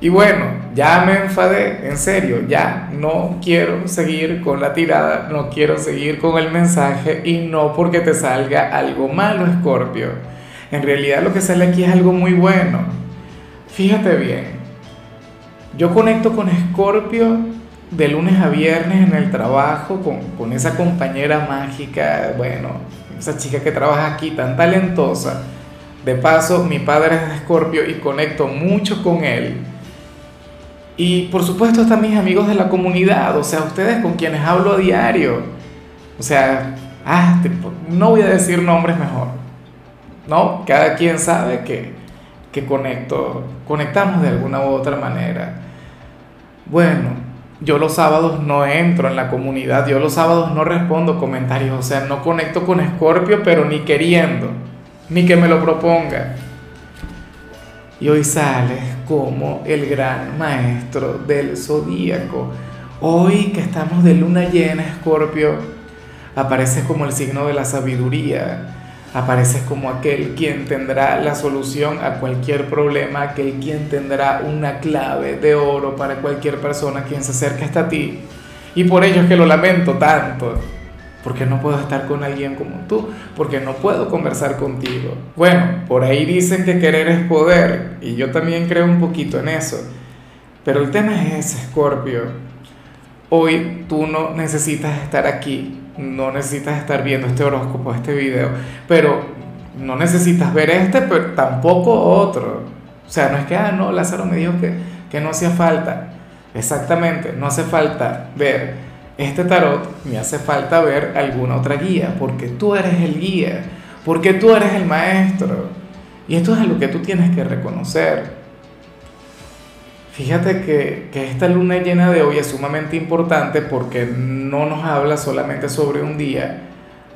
Y bueno, ya me enfadé, en serio, ya no quiero seguir con la tirada, no quiero seguir con el mensaje y no porque te salga algo malo, Escorpio. En realidad lo que sale aquí es algo muy bueno. Fíjate bien, yo conecto con Escorpio de lunes a viernes en el trabajo con, con esa compañera mágica, bueno, esa chica que trabaja aquí tan talentosa. De paso, mi padre es de Escorpio y conecto mucho con él y por supuesto están mis amigos de la comunidad, o sea, ustedes con quienes hablo a diario. O sea, ah, no voy a decir nombres mejor. No, cada quien sabe que, que conecto, conectamos de alguna u otra manera. Bueno, yo los sábados no entro en la comunidad, yo los sábados no respondo comentarios, o sea, no conecto con Scorpio, pero ni queriendo, ni que me lo proponga y hoy sales como el gran maestro del zodíaco. Hoy que estamos de luna llena, Escorpio, apareces como el signo de la sabiduría. Apareces como aquel quien tendrá la solución a cualquier problema, aquel quien tendrá una clave de oro para cualquier persona quien se acerque hasta ti. Y por ello es que lo lamento tanto porque no puedo estar con alguien como tú, porque no puedo conversar contigo. Bueno, por ahí dicen que querer es poder, y yo también creo un poquito en eso. Pero el tema es ese, Scorpio. Hoy tú no necesitas estar aquí, no necesitas estar viendo este horóscopo, este video, pero no necesitas ver este, pero tampoco otro. O sea, no es que, ah, no, Lázaro me dijo que, que no hacía falta. Exactamente, no hace falta ver este tarot me hace falta ver alguna otra guía, porque tú eres el guía, porque tú eres el maestro. Y esto es lo que tú tienes que reconocer. Fíjate que, que, esta luna llena de hoy es sumamente importante porque no nos habla solamente sobre un día,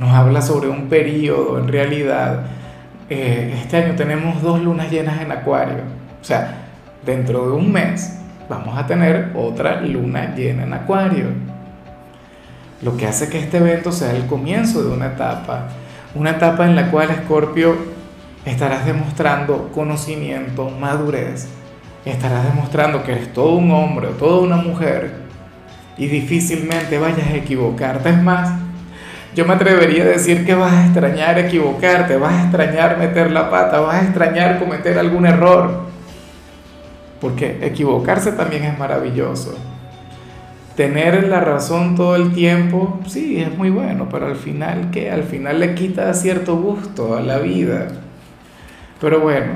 nos habla sobre un periodo en realidad. Eh, este año tenemos dos lunas llenas en Acuario. O sea, dentro de un mes vamos a tener otra luna llena en Acuario lo que hace que este evento sea el comienzo de una etapa, una etapa en la cual Escorpio estarás demostrando conocimiento, madurez, estarás demostrando que eres todo un hombre o toda una mujer y difícilmente vayas a equivocarte. Es más, yo me atrevería a decir que vas a extrañar equivocarte, vas a extrañar meter la pata, vas a extrañar cometer algún error, porque equivocarse también es maravilloso tener la razón todo el tiempo, sí, es muy bueno, pero al final, ¿qué? Al final le quita cierto gusto a la vida. Pero bueno,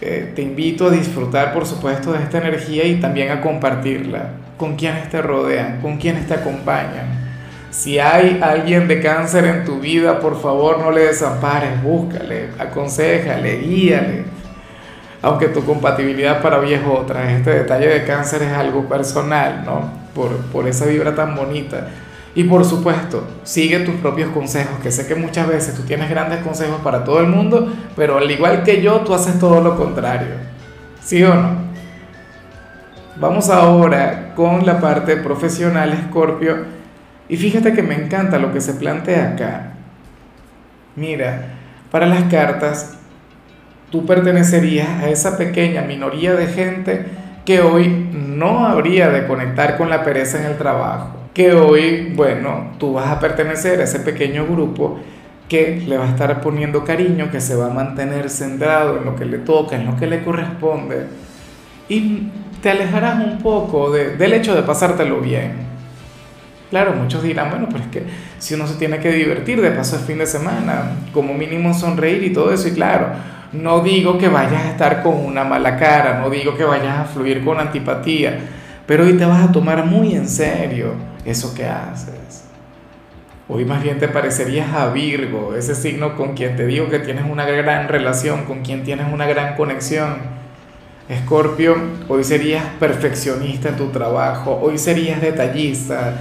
eh, te invito a disfrutar, por supuesto, de esta energía y también a compartirla con quienes te rodean, con quienes te acompañan. Si hay alguien de cáncer en tu vida, por favor no le desampares, búscale, aconsejale, guíale. Aunque tu compatibilidad para hoy es otra, este detalle de cáncer es algo personal, ¿no? Por, esa vibra tan bonita. Y por supuesto, sigue tus propios consejos, que sé que muchas veces tú tienes grandes consejos para todo el mundo, pero al igual que yo, tú haces todo lo contrario. ¿Sí o no? Vamos ahora con la parte profesional, Scorpio. Y fíjate que me encanta lo que se plantea acá. Mira, para las cartas, tú pertenecerías a esa pequeña minoría de gente que hoy no habría de conectar con la pereza en el trabajo, que hoy, bueno, tú vas a pertenecer a ese pequeño grupo que le va a estar poniendo cariño, que se va a mantener centrado en lo que le toca, en lo que le corresponde, y te alejarás un poco del hecho de pasártelo bien. Claro, muchos dirán, bueno, pero es que si uno se tiene que divertir, de paso es fin de semana, como mínimo sonreír y todo eso, y claro, no digo que vayas a estar con una mala cara, no digo que vayas a fluir con antipatía, pero hoy te vas a tomar muy en serio eso que haces. Hoy más bien te parecerías a Virgo, ese signo con quien te digo que tienes una gran relación, con quien tienes una gran conexión. Escorpio, hoy serías perfeccionista en tu trabajo, hoy serías detallista,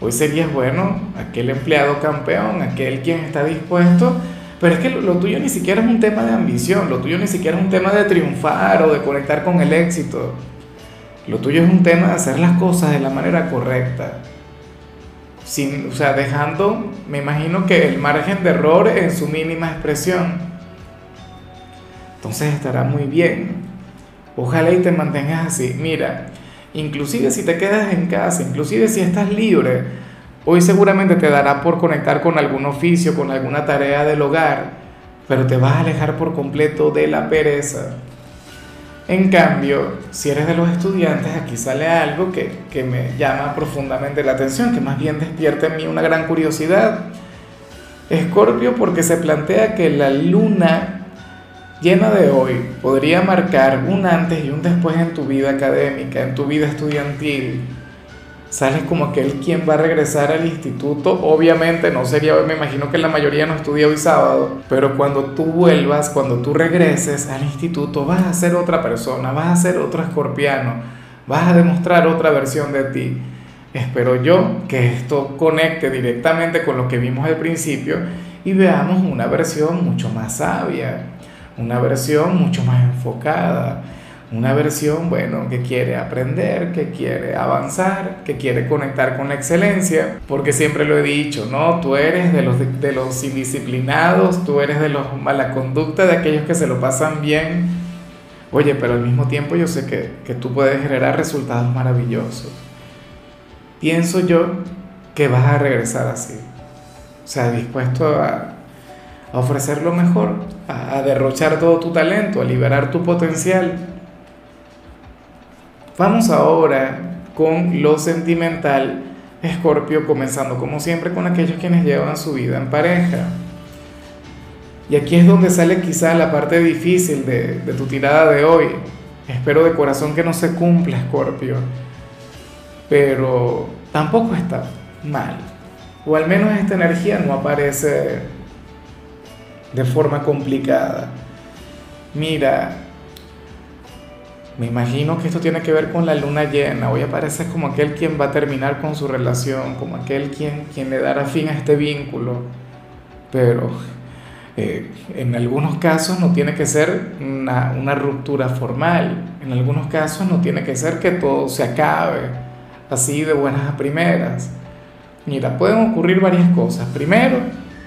hoy serías, bueno, aquel empleado campeón, aquel quien está dispuesto, pero es que lo, tuyo ni siquiera es un tema de ambición, lo tuyo ni siquiera es un tema de triunfar o de conectar con el éxito, lo tuyo es un tema de hacer las cosas de la manera correcta, sin, o sea, dejando, me imagino que el margen de error en su mínima expresión. Entonces estará muy bien. Ojalá y te mantengas así. Mira, inclusive si te quedas en casa, inclusive si estás libre, hoy seguramente te dará por conectar con algún oficio, con alguna tarea del hogar, pero te vas a alejar por completo de la pereza. En cambio, si eres de los estudiantes, aquí sale algo que, que me llama profundamente la atención, que más bien despierta en mí una gran curiosidad. Escorpio porque se plantea que la luna llena de hoy podría marcar un antes y un después en tu vida académica, en tu vida estudiantil. Sales como aquel quien va a regresar al instituto. Obviamente no sería hoy, me imagino que la mayoría no estudia hoy sábado, pero cuando tú vuelvas, cuando tú regreses al instituto, vas a ser otra persona, vas a ser otro escorpiano, vas a demostrar otra versión de ti. Espero yo que esto conecte directamente con lo que vimos al principio y veamos una versión mucho más sabia, una versión mucho más enfocada, una versión, bueno, que quiere aprender, que quiere avanzar, que quiere conectar con la excelencia, porque siempre lo he dicho, ¿no? Tú eres de los, de, los indisciplinados, tú eres de los mala conducta, de aquellos que se lo pasan bien. Oye, pero al mismo tiempo yo sé que, que tú puedes generar resultados maravillosos. Pienso yo que vas a regresar así. O sea, dispuesto a, a ofrecer lo mejor, a, derrochar todo tu talento, a liberar tu potencial. Vamos ahora con lo sentimental, Escorpio, comenzando como siempre con aquellos quienes llevan su vida en pareja. Y aquí es donde sale quizá la parte difícil de, de tu tirada de hoy. Espero de corazón que no se cumpla, Escorpio. Pero tampoco está mal. O al menos esta energía no aparece de forma complicada. Mira, me imagino que esto tiene que ver con la luna llena. Hoy aparece como aquel quien va a terminar con su relación, como aquel quien, quien le dará fin a este vínculo. Pero eh, en algunos casos no tiene que ser una, una ruptura formal. En algunos casos no tiene que ser que todo se acabe así de buenas a primeras. Mira, pueden ocurrir varias cosas. Primero,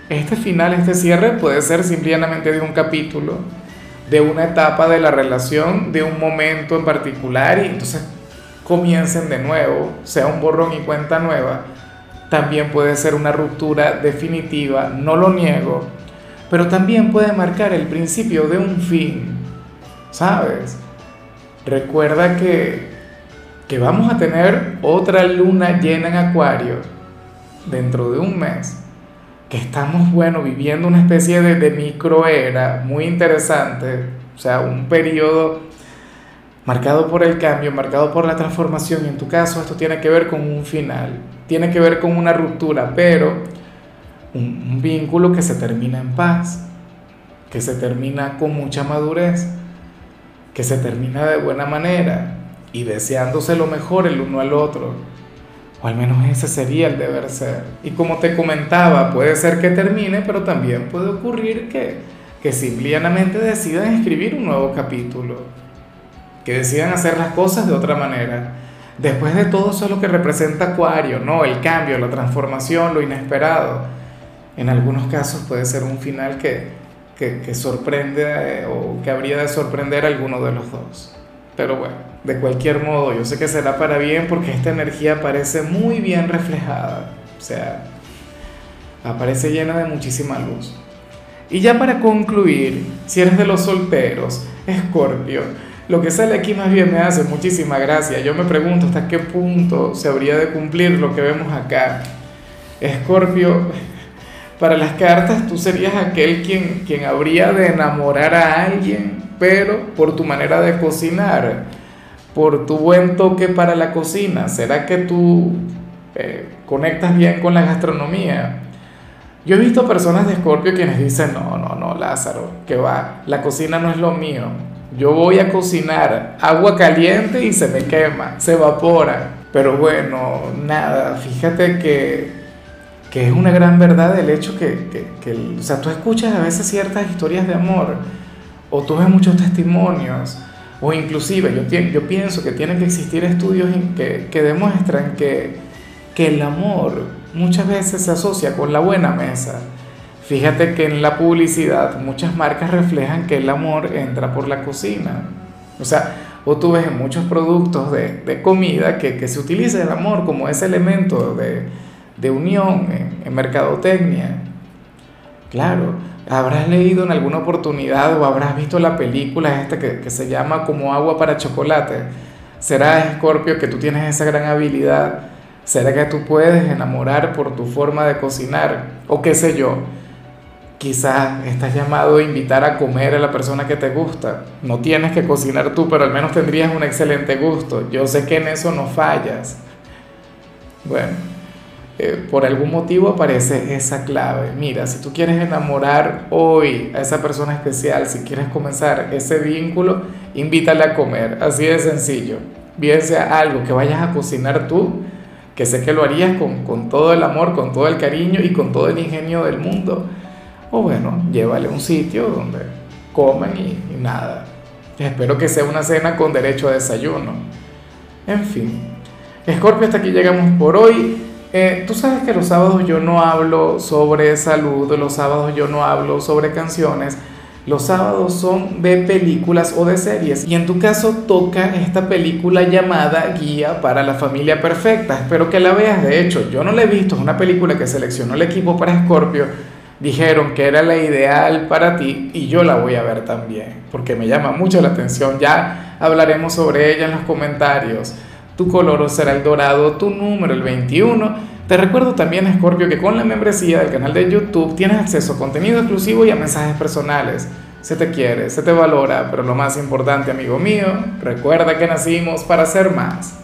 este final, este cierre puede ser simplemente de un capítulo, de una etapa de la relación, de un momento en particular y entonces comiencen de nuevo, sea un borrón y cuenta nueva. También puede ser una ruptura definitiva, no lo niego, pero también puede marcar el principio de un fin, ¿sabes? Recuerda que, que vamos a tener otra luna llena en Acuario dentro de un mes que estamos, bueno, viviendo una especie de, de microera muy interesante, o sea, un periodo marcado por el cambio, marcado por la transformación, y en tu caso esto tiene que ver con un final, tiene que ver con una ruptura, pero un, un vínculo que se termina en paz, que se termina con mucha madurez, que se termina de buena manera y deseándose lo mejor el uno al otro. O al menos ese sería el deber ser. Y como te comentaba, puede ser que termine, pero también puede ocurrir que, que simplemente decidan escribir un nuevo capítulo. Que decidan hacer las cosas de otra manera. Después de todo eso es lo que representa Acuario, ¿no? El cambio, la transformación, lo inesperado. En algunos casos puede ser un final que, que, sorprende eh, o que habría de sorprender a alguno de los dos. Pero bueno, de cualquier modo, yo sé que será para bien porque esta energía aparece muy bien reflejada. O sea, aparece llena de muchísima luz. Y ya para concluir, si eres de los solteros, Escorpio, lo que sale aquí más bien me hace muchísima gracia. Yo me pregunto hasta qué punto se habría de cumplir lo que vemos acá. Escorpio, para las cartas tú serías aquel quien, quien habría de enamorar a alguien pero por tu manera de cocinar, por tu buen toque para la cocina. ¿Será que tú eh, conectas bien con la gastronomía? Yo he visto personas de Escorpio quienes dicen, no, no, no, Lázaro, que va, la cocina no es lo mío. yo voy a cocinar agua caliente y se me quema, se evapora. Pero bueno, nada, fíjate que, que es una gran verdad el hecho que, que, que, o sea, tú escuchas a veces ciertas historias de amor o tú ves muchos testimonios o inclusive yo, pienso que tienen que existir estudios que, que demuestran que, que el amor muchas veces se asocia con la buena mesa. Fíjate que en la publicidad muchas marcas reflejan que el amor entra por la cocina. O sea, o tú ves en muchos productos de, de comida que, que, se utiliza el amor como ese elemento de, de unión en, en, mercadotecnia. Claro, habrás leído en alguna oportunidad o habrás visto la película esta que, que se llama como agua para chocolate. Será, Escorpio, que tú tienes esa gran habilidad. ¿Será que tú puedes enamorar por tu forma de cocinar? O qué sé yo Quizás estás llamado a invitar a comer a la persona que te gusta. No tienes que cocinar tú, pero al menos tendrías un excelente gusto. Yo sé que en eso no fallas. Bueno, eh, por algún motivo aparece esa clave. Mira, si tú quieres enamorar hoy a esa persona especial, si quieres comenzar ese vínculo, invítale a comer. Así de sencillo. Bien sea algo que vayas a cocinar tú, que sé que lo harías con, con todo el amor, con todo el cariño y con todo el ingenio del mundo o bueno, llévale a un sitio donde comen y, nada. Espero que sea una cena con derecho a desayuno. En fin. Scorpio, hasta aquí llegamos por hoy. Eh, Tú sabes que los sábados yo no hablo sobre salud, los sábados yo no hablo sobre canciones. Los sábados son de películas o de series. Y en tu caso toca esta película llamada Guía para la Familia Perfecta. Espero que la veas. De hecho, yo no la he visto. Es una película que seleccionó el equipo para Scorpio dijeron que era la ideal para ti y yo la voy a ver también, porque me llama mucho la atención. Ya hablaremos sobre ella en los comentarios. Tu color será el dorado, tu número el 21. Te recuerdo también, Scorpio, que con la membresía del canal de YouTube tienes acceso a contenido exclusivo y a mensajes personales. Se te quiere, se te valora, pero lo más importante, amigo mío, recuerda que nacimos para ser más.